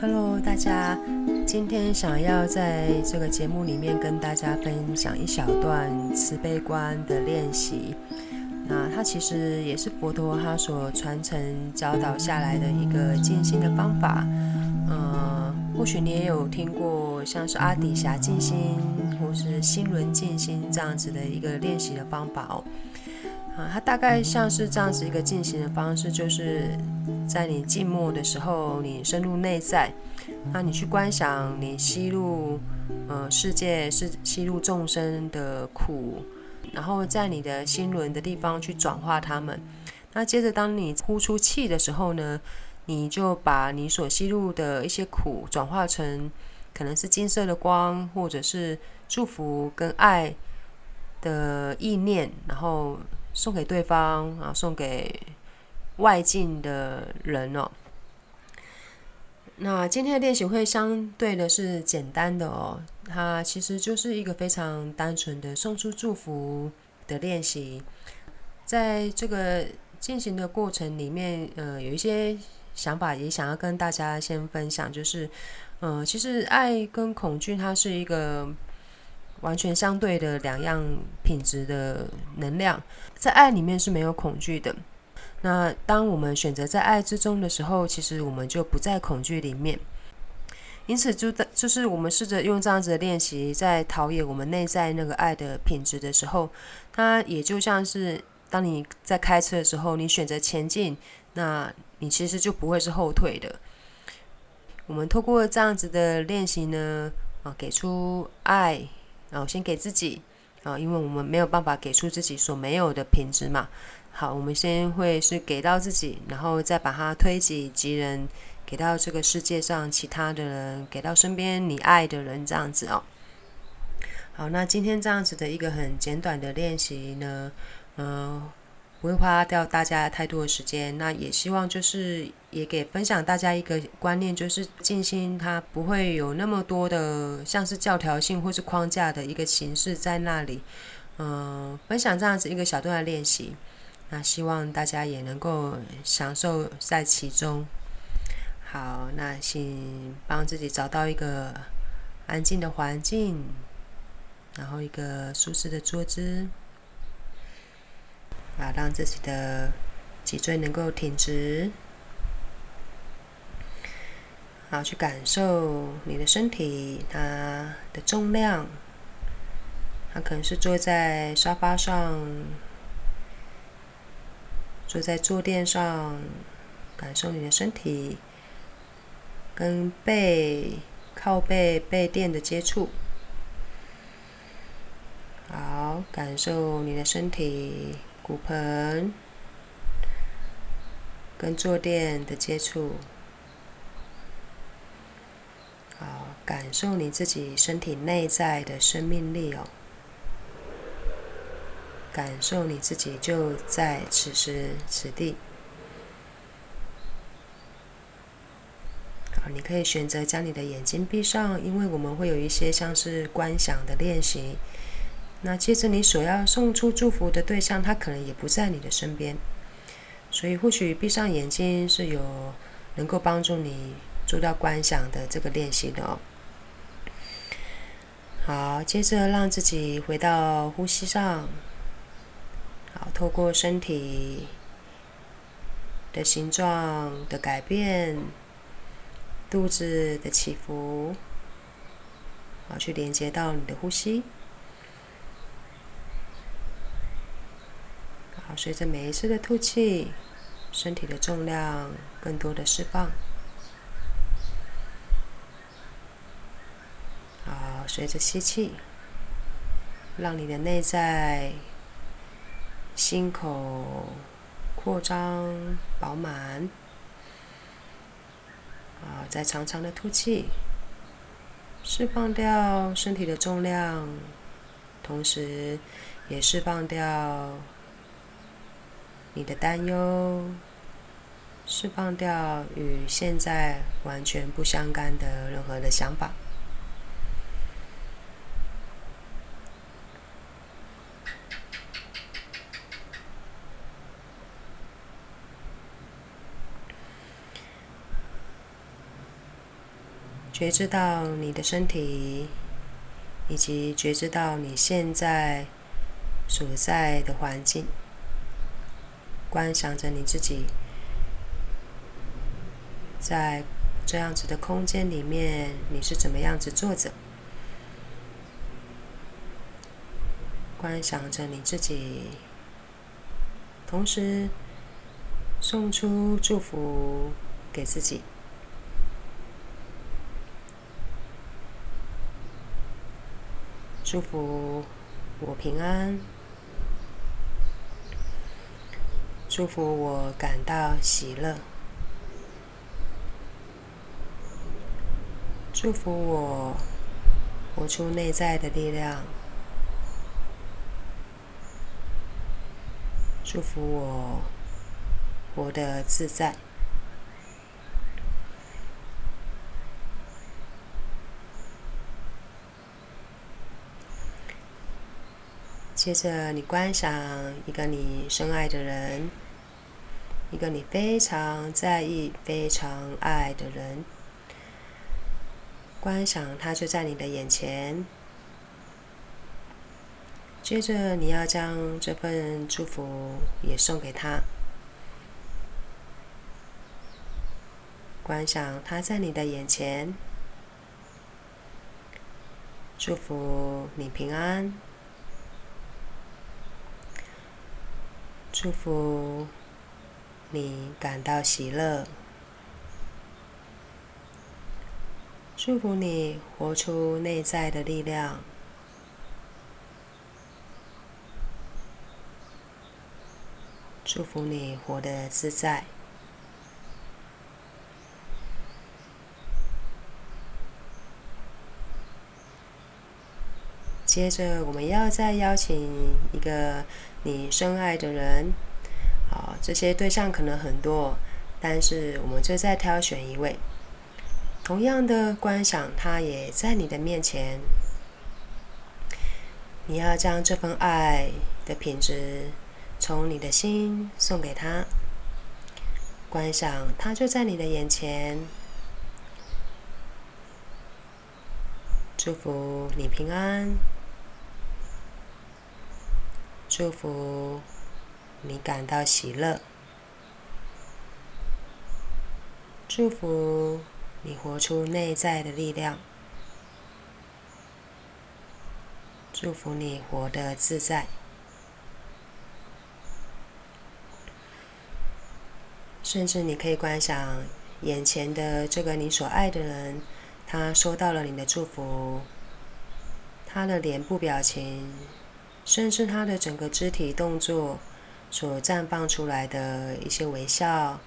Hello，大家，今天想要在这个节目里面跟大家分享一小段慈悲观的练习。那它其实也是佛陀他所传承教导下来的一个静心的方法。嗯，或许你也有听过像是阿底峡静心或是心轮静心这样子的一个练习的方法哦。啊，它大概像是这样子一个进行的方式，就是在你静默的时候，你深入内在，那你去观想你吸入呃世界是吸入众生的苦，然后在你的心轮的地方去转化它们。那接着当你呼出气的时候呢，你就把你所吸入的一些苦转化成可能是金色的光，或者是祝福跟爱的意念，然后。送给对方啊，送给外境的人哦。那今天的练习会相对的是简单的哦，它其实就是一个非常单纯的送出祝福的练习。在这个进行的过程里面，呃，有一些想法也想要跟大家先分享，就是，呃，其实爱跟恐惧它是一个。完全相对的两样品质的能量，在爱里面是没有恐惧的。那当我们选择在爱之中的时候，其实我们就不在恐惧里面。因此，就在就是我们试着用这样子的练习，在陶冶我们内在那个爱的品质的时候，它也就像是当你在开车的时候，你选择前进，那你其实就不会是后退的。我们透过这样子的练习呢，啊，给出爱。然先给自己啊，因为我们没有办法给出自己所没有的品质嘛。好，我们先会是给到自己，然后再把它推己及人，给到这个世界上其他的人，给到身边你爱的人，这样子哦。好，那今天这样子的一个很简短的练习呢，嗯。不会花掉大家太多的时间，那也希望就是也给分享大家一个观念，就是静心它不会有那么多的像是教条性或是框架的一个形式在那里。嗯，分享这样子一个小段的练习，那希望大家也能够享受在其中。好，那请帮自己找到一个安静的环境，然后一个舒适的坐姿。啊，让自己的脊椎能够挺直，好去感受你的身体它的重量。它可能是坐在沙发上，坐在坐垫上，感受你的身体跟背靠背背垫的接触。好，感受你的身体。骨盆跟坐垫的接触，好，感受你自己身体内在的生命力哦，感受你自己就在此时此地。好，你可以选择将你的眼睛闭上，因为我们会有一些像是观想的练习。那接着，你所要送出祝福的对象，他可能也不在你的身边，所以或许闭上眼睛是有能够帮助你做到观想的这个练习的哦。好，接着让自己回到呼吸上，好，透过身体的形状的改变，肚子的起伏，好，去连接到你的呼吸。随着每一次的吐气，身体的重量更多的释放。好，随着吸气，让你的内在心口扩张饱满。好，再长长的吐气，释放掉身体的重量，同时也释放掉。你的担忧，释放掉与现在完全不相干的任何的想法。觉知到你的身体，以及觉知到你现在所在的环境，观想着你自己在这样子的空间里面，你是怎么样子坐着？观想着你自己，同时送出祝福给自己。祝福我平安，祝福我感到喜乐，祝福我活出内在的力量，祝福我活得自在。接着，你观赏一个你深爱的人，一个你非常在意、非常爱的人。观想他就在你的眼前。接着，你要将这份祝福也送给他。观想他在你的眼前，祝福你平安。祝福你感到喜乐，祝福你活出内在的力量，祝福你活得自在。接着，我们要再邀请一个你深爱的人。好，这些对象可能很多，但是我们就再挑选一位。同样的观想，他也在你的面前。你要将这份爱的品质从你的心送给他。观想，他就在你的眼前。祝福你平安。祝福你感到喜乐，祝福你活出内在的力量，祝福你活得自在。甚至你可以观想眼前的这个你所爱的人，他收到了你的祝福，他的脸部表情。甚至他的整个肢体动作所绽放出来的一些微笑，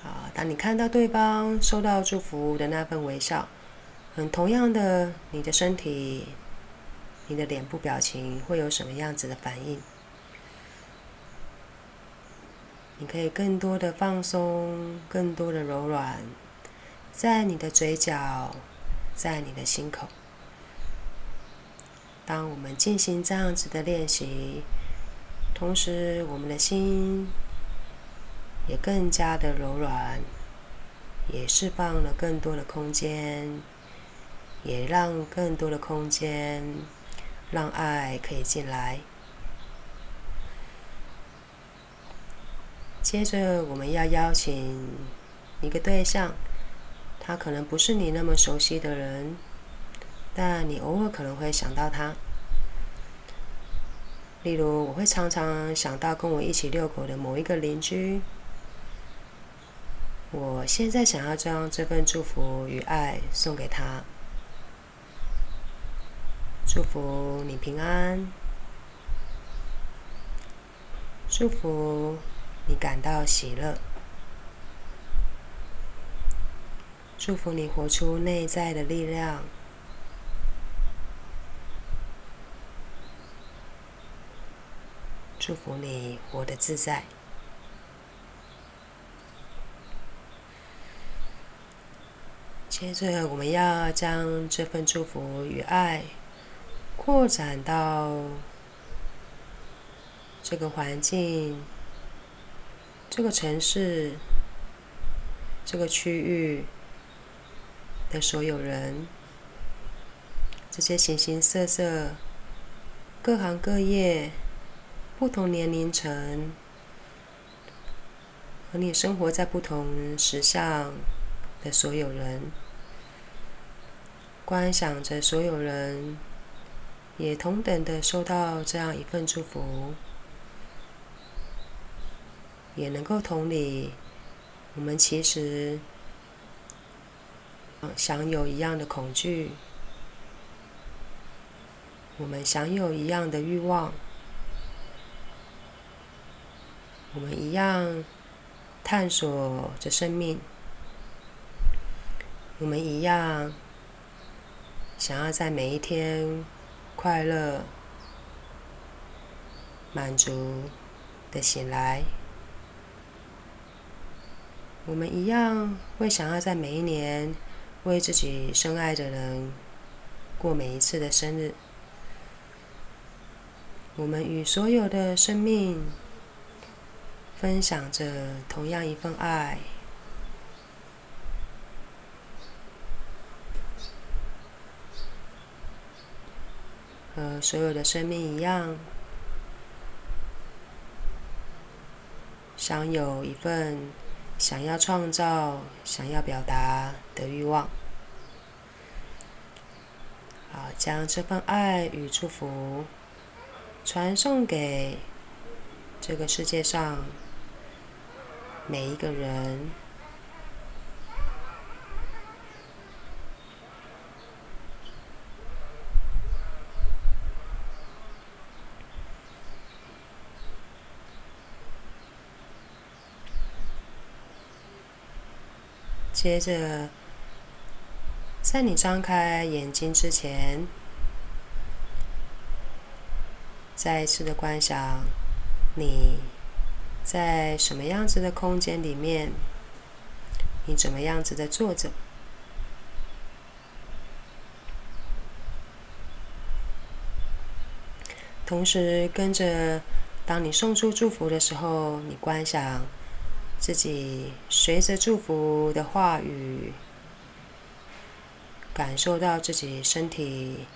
好，当你看到对方收到祝福的那份微笑，很同样的，你的身体、你的脸部表情会有什么样子的反应？你可以更多的放松，更多的柔软，在你的嘴角，在你的心口。当我们进行这样子的练习，同时我们的心也更加的柔软，也释放了更多的空间，也让更多的空间让爱可以进来。接着，我们要邀请一个对象，他可能不是你那么熟悉的人。但你偶尔可能会想到他，例如我会常常想到跟我一起遛狗的某一个邻居。我现在想要将这份祝福与爱送给他，祝福你平安，祝福你感到喜乐，祝福你活出内在的力量。祝福你活得自在。接着我们要将这份祝福与爱扩展到这个环境这个城市这个区域的所有人这些形形色色各行各业不同年龄层。和你生活在不同时相的所有人，观想着所有人也同等的收到这样一份祝福，也能够同理，我们其实享有一样的恐惧，我们享有一样的欲望，我们一样。探索着生命，我们一样想要在每一天快乐、满足的醒来。我们一样会想要在每一年为自己深爱的人过每一次的生日。我们与所有的生命。分享着同样一份爱，和所有的生命一样，享有一份想要创造、想要表达的欲望。好，将这份爱与祝福传送给这个世界上。每一个人，接着，在你张开眼睛之前，再一次的观想你。在什么样子的空间里面，你怎么样子的坐着？同时跟着，当你送出祝福的时候，你观想自己随着祝福的话语，感受到自己身体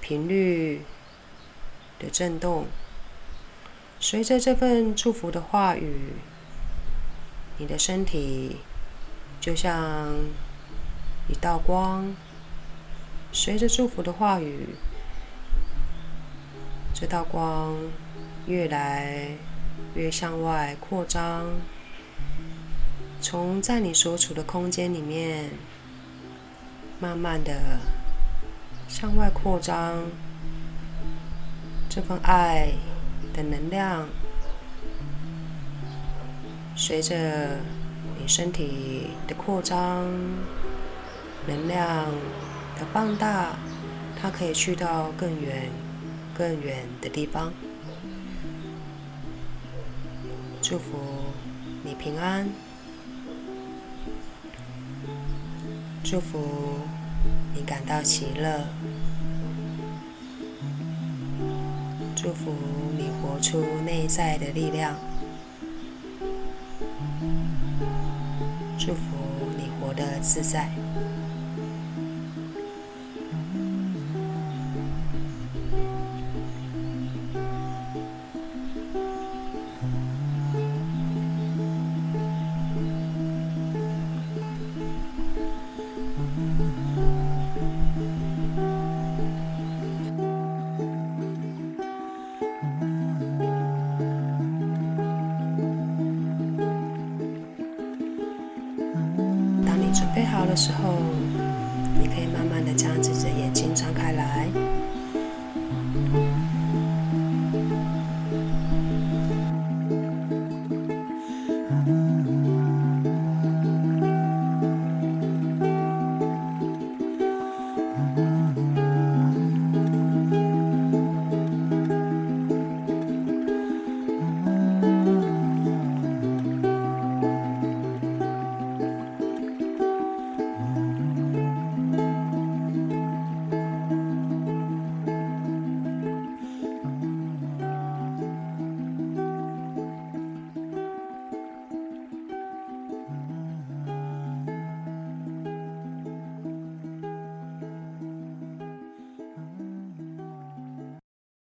频率的震动。随着这份祝福的话语，你的身体就像一道光。随着祝福的话语，这道光越来越向外扩张，从在你所处的空间里面，慢慢的向外扩张。这份爱。的能量随着你身体的扩张，能量的放大，它可以去到更远、更远的地方。祝福你平安，祝福你感到喜乐。祝福你活出内在的力量，祝福你活得自在。备好的时候，你可以慢慢的将。